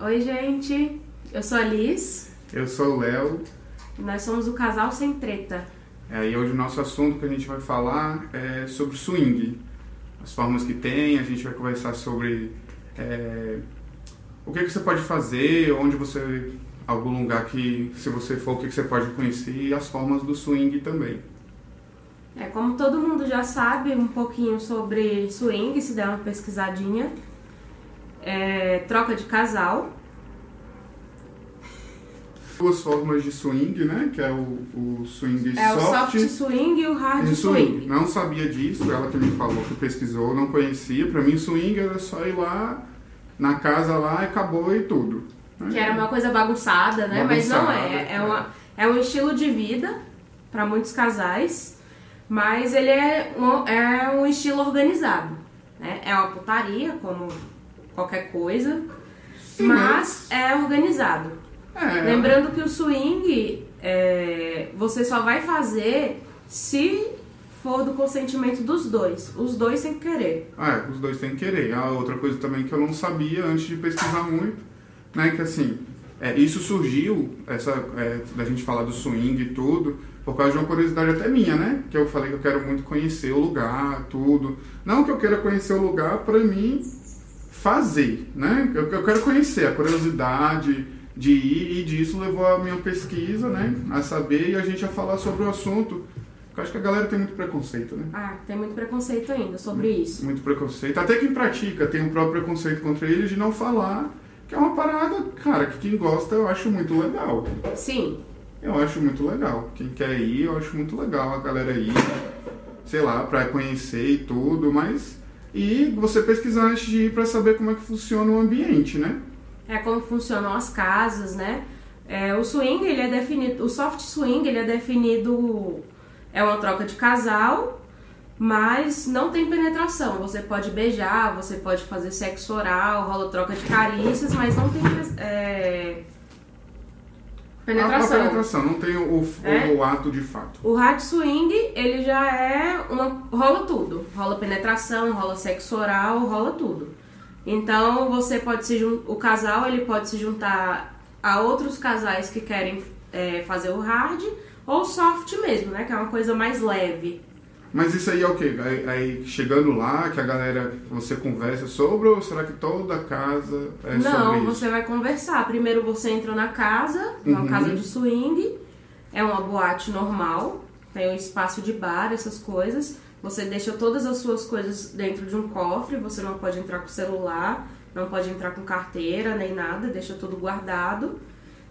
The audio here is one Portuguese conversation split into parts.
Oi, gente. Eu sou a Liz. Eu sou o Léo. E nós somos o Casal Sem Treta. É, e hoje o nosso assunto que a gente vai falar é sobre swing. As formas que tem, a gente vai conversar sobre é, o que, que você pode fazer, onde você. algum lugar que, se você for, o que, que você pode conhecer e as formas do swing também. É, como todo mundo já sabe um pouquinho sobre swing, se der uma pesquisadinha, é, troca de casal. Duas formas de swing, né? Que é o, o swing É o soft, soft swing e o hard e swing. Não sabia disso, ela que me falou, que pesquisou, não conhecia. Pra mim, swing era só ir lá na casa lá e acabou e tudo. né? Que era uma coisa bagunçada, né? Mas não Bagunçada, é. É, é. uma, é um estilo de vida para muitos casais, mas ele é um, é um estilo organizado. Né? É uma putaria, como qualquer coisa, Sim, mas é organizado. É, Lembrando que o swing é, você só vai fazer se for do consentimento dos dois. Os dois têm que querer. Ah, é, os dois têm que querer. A outra coisa também que eu não sabia antes de pesquisar muito, né, que assim, é, isso surgiu, essa, é, da gente falar do swing e tudo, por causa de uma curiosidade até minha, né? Que eu falei que eu quero muito conhecer o lugar, tudo. Não que eu queira conhecer o lugar pra mim fazer, né? Eu, eu quero conhecer a curiosidade de ir e disso levou a minha pesquisa, né? A saber e a gente a falar sobre o assunto. Eu acho que a galera tem muito preconceito, né? Ah, tem muito preconceito ainda sobre isso. Muito preconceito. Até quem pratica tem um próprio preconceito contra ele de não falar, que é uma parada, cara, que quem gosta eu acho muito legal. Sim, Eu acho muito legal. Quem quer ir, eu acho muito legal a galera ir, sei lá, pra conhecer e tudo, mas. E você pesquisar antes de ir pra saber como é que funciona o ambiente, né? é como funcionam as casas, né? É, o swing, ele é definido, o soft swing, ele é definido, é uma troca de casal, mas não tem penetração. Você pode beijar, você pode fazer sexo oral, rola troca de carícias, mas não tem é, A, a penetração. penetração, não tem o, o- É? o ato de fato. O hard swing, ele já é uma. rola tudo. Rola penetração, rola sexo oral, rola tudo. Então você pode se jun... o casal ele pode se juntar a outros casais que querem é, fazer o hard ou soft mesmo, né? Que é uma coisa mais leve. Mas isso aí é o quê? Aí, aí chegando lá, que a galera, você conversa sobre, ou será que toda casa é Não, sobre isso? você vai conversar. Primeiro você entra na casa, uma Uhum. casa de swing, é uma boate normal, tem um espaço de bar, essas coisas. Você deixa todas as suas coisas dentro de um cofre, você não pode entrar com celular, não pode entrar com carteira nem nada, deixa tudo guardado.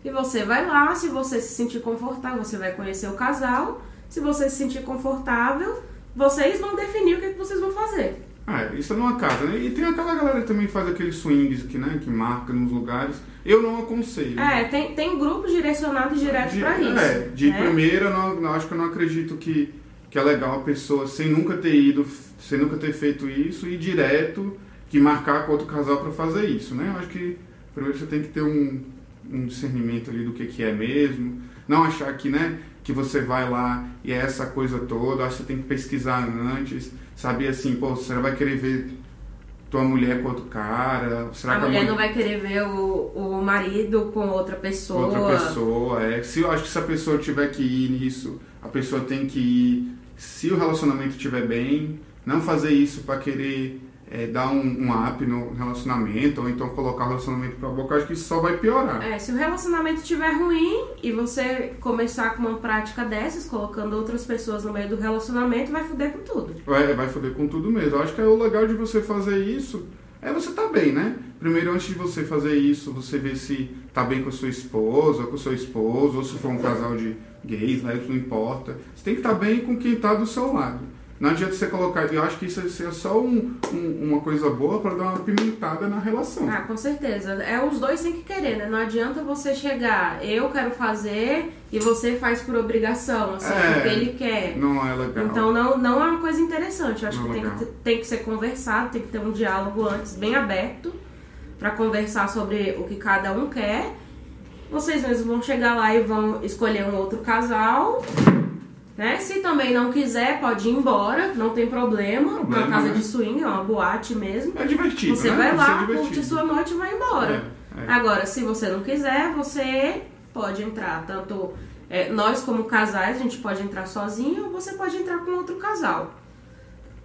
E você vai lá, se você se sentir confortável, você vai conhecer o casal. Se você se sentir confortável, vocês vão definir o que, que vocês vão fazer. Ah, isso é numa casa, né? E tem aquela galera que também faz aqueles swings que, né, que marca nos lugares. Eu não aconselho. É, tem, tem grupos direcionados direto de, pra isso. É, de né? primeira, não, não- acho que eu não acredito que, que é legal a pessoa, sem nunca ter ido, sem nunca ter feito isso, ir direto, que marcar com outro casal pra fazer isso, né? Eu acho que primeiro você tem que ter um, um discernimento ali do que, que é mesmo. Não achar que, né, que você vai lá e é essa coisa toda. Acho que você tem que pesquisar antes, saber assim, pô, você vai querer ver tua mulher com outro cara? Será a que mulher não vai querer ver o, o marido com outra pessoa. outra pessoa. É. Se eu acho que se a pessoa tiver que ir nisso, a pessoa tem que ir. Se o relacionamento estiver bem, não fazer isso para querer é, dar um, um up no relacionamento ou então colocar o relacionamento pra boca, acho que isso só vai piorar. É, se o relacionamento estiver ruim e você começar com uma prática dessas, colocando outras pessoas no meio do relacionamento, vai foder com tudo. Vai, vai foder com tudo mesmo. Eu acho que é o legal de você fazer isso é você tá bem, né? Primeiro, antes de você fazer isso, você vê se tá bem com a sua esposa, com o seu esposo, ou se for um casal de gays, né? Isso não importa. Você tem que estar bem com quem tá do seu lado. Não adianta você colocar. Eu acho que isso é só um- um- uma coisa boa para dar uma pimentada na relação. Ah, com certeza. É os dois têm que querer, né? Não adianta você chegar, eu quero fazer e você faz por obrigação, assim, É. porque ele quer. Não é legal. Então não, não é uma coisa interessante. Eu acho Não que é tem, que tem que ser conversado, tem que ter um diálogo antes bem aberto pra conversar sobre o que cada um quer. Vocês mesmos vão chegar lá e vão escolher um outro casal. Né? Se também não quiser, pode ir embora, não tem problema. Problema, Uma casa né? de swing, é uma boate mesmo. É divertido. Você né? vai lá, divertido. curte sua noite e vai embora. É, É. Agora, se você não quiser, você pode entrar. Tanto é, nós, como casais, a gente pode entrar sozinho ou você pode entrar com outro casal.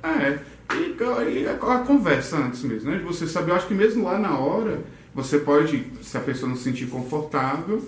É, e, e a, a conversa antes mesmo, né? De você saber, eu acho que mesmo lá na hora, você pode, se a pessoa não se sentir confortável,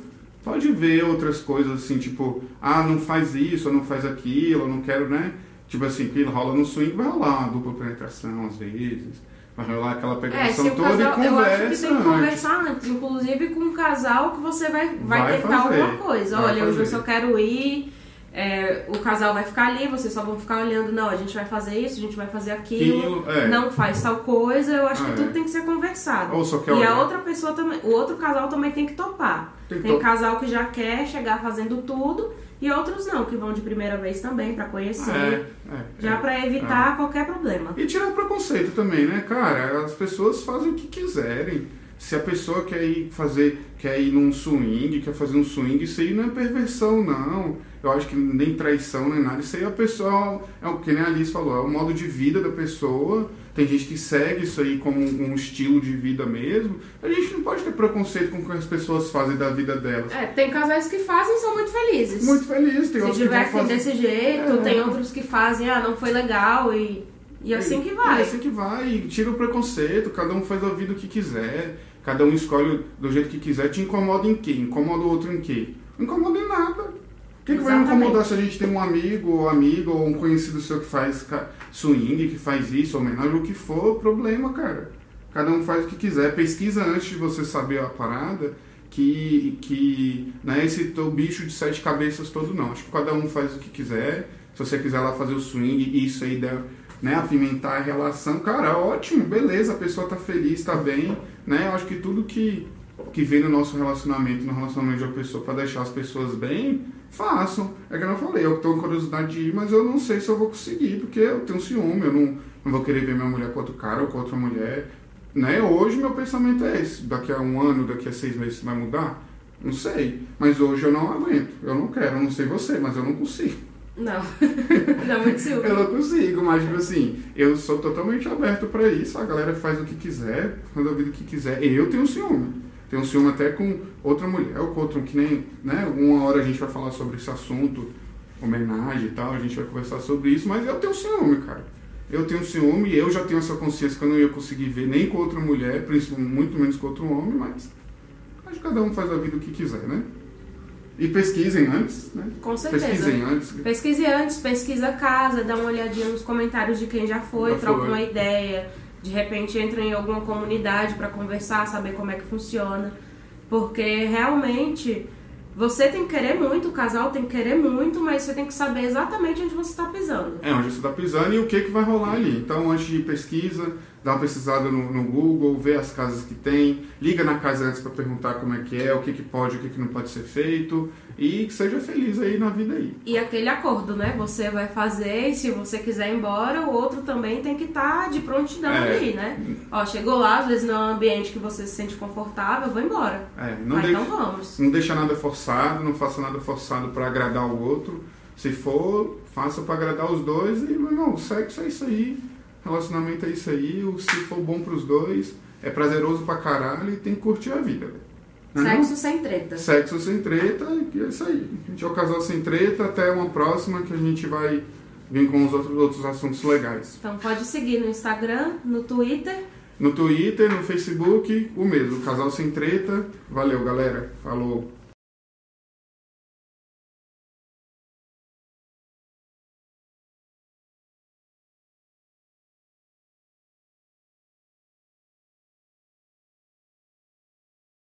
pode ver outras coisas assim, tipo, ah, não faz isso, ou não faz aquilo, não quero, né? Tipo assim, que rola no swing, vai rolar uma dupla penetração às vezes. Vai rolar aquela É, penetração se o toda casal, e eu acho que conversa tem que conversar antes, inclusive com um casal que você vai, vai, Vai tentar fazer. alguma coisa. Olha, hoje eu fazer. só quero ir, é, o casal vai ficar ali, vocês só vão ficar olhando, não, a gente vai fazer isso, a gente vai fazer aquilo, Aquilo, é. não faz tal coisa, eu acho Ah, que tudo é. tem que ser conversado. E a olhar. outra pessoa também, o outro casal também tem que topar. Tem Tem to- casal que já quer chegar fazendo tudo e outros não, que vão de primeira vez também pra conhecer, É, é, já é. pra evitar qualquer problema. E tirar o preconceito também, né, cara? As pessoas fazem o que quiserem. Se a pessoa quer ir fazer, quer ir num swing, quer fazer um swing, isso aí não é perversão, não. Eu acho que nem traição, nem nada. Isso aí a pessoa, é o que nem a Alice falou, é o modo de vida da pessoa. Tem gente que segue isso aí como um estilo de vida mesmo. A gente não pode ter preconceito com o que as pessoas fazem da vida delas. É, tem casais que fazem e são muito felizes. Muito feliz, tem Se fazer... desse jeito, É. tem outros que fazem, ah, não foi legal e, e assim que vai. É assim que vai, e tira o preconceito, cada um faz a vida o que quiser, cada um escolhe do jeito que quiser. Te incomoda em quê? Incomoda o outro em quê? Não incomoda em nada. O que, que vai incomodar se a gente tem um amigo ou amiga ou um conhecido seu que faz swing, que faz isso, homenagem, o que for, problema, cara. Cada um faz o que quiser. Pesquisa antes de você saber a parada que, que não é esse teu bicho de sete cabeças todo, não. Acho que cada um faz o que quiser. Se você quiser lá fazer o swing isso aí deve, né, apimentar a relação, cara, ótimo, beleza, a pessoa tá feliz, tá bem, né? Eu acho que tudo que, que vem no nosso relacionamento, no relacionamento de uma pessoa, para deixar as pessoas bem, façam. É que eu não falei, eu com curiosidade de ir, mas eu não sei se eu vou conseguir, porque eu tenho ciúme, eu não, não vou querer ver minha mulher com outro cara ou com outra mulher. Né? Hoje meu pensamento é esse, daqui a um ano, daqui a seis meses vai mudar? Não sei, mas hoje eu não aguento, eu não quero, eu não sei você, mas eu não consigo. Não. não, muito ciúme. Eu não consigo, mas tipo assim, eu sou totalmente aberto pra isso. A galera faz o que quiser, faz a vida o que quiser. Eu tenho ciúme. Tenho ciúme até com outra mulher, ou com outro que nem, né? Uma hora a gente vai falar sobre esse assunto, homenagem e tal, a gente vai conversar sobre isso, mas eu tenho ciúme, cara. Eu tenho ciúme e eu já tenho essa consciência que eu não ia conseguir ver nem com outra mulher, principalmente muito menos com outro homem, mas acho que cada um faz a vida o que quiser, né? E pesquisem antes, né? Com certeza. Pesquisem antes. Pesquise antes, pesquisa a casa, dá uma olhadinha nos comentários de quem já foi, Já troca foi. uma ideia. De repente entra em alguma comunidade pra conversar, saber como é que funciona. Porque realmente você tem que querer muito, o casal tem que querer muito, mas você tem que saber exatamente onde você está pisando. É, onde você está pisando e o que, que vai rolar ali. Então, antes de pesquisa, dá uma pesquisada no, no Google, vê as casas que tem, liga na casa antes para perguntar como é que é, o que, que pode, o que, que não pode ser feito e que seja feliz aí na vida aí. E aquele acordo, né? Você vai fazer e se você quiser ir embora, o outro também tem que estar de prontidão É. ali, né? Ó, chegou lá, às vezes não é um ambiente que você se sente confortável, vou embora. É, não, ah, deixa, então vamos. não deixa nada forçado, não faça nada forçado para agradar o outro. Se for, faça para agradar os dois e, meu irmão, sexo é isso aí, relacionamento é isso aí, o- se for bom pros dois, é prazeroso pra caralho e tem que curtir a vida. velho. Não é não? Sexo sem treta. Sexo sem treta, e é isso aí. A gente é o casal sem treta, até uma próxima que a gente vai vir com os outros, outros assuntos legais. Então pode seguir no Instagram, no Twitter. No Twitter, no Facebook, o mesmo, Casal Sem Treta. Valeu, galera. Falou.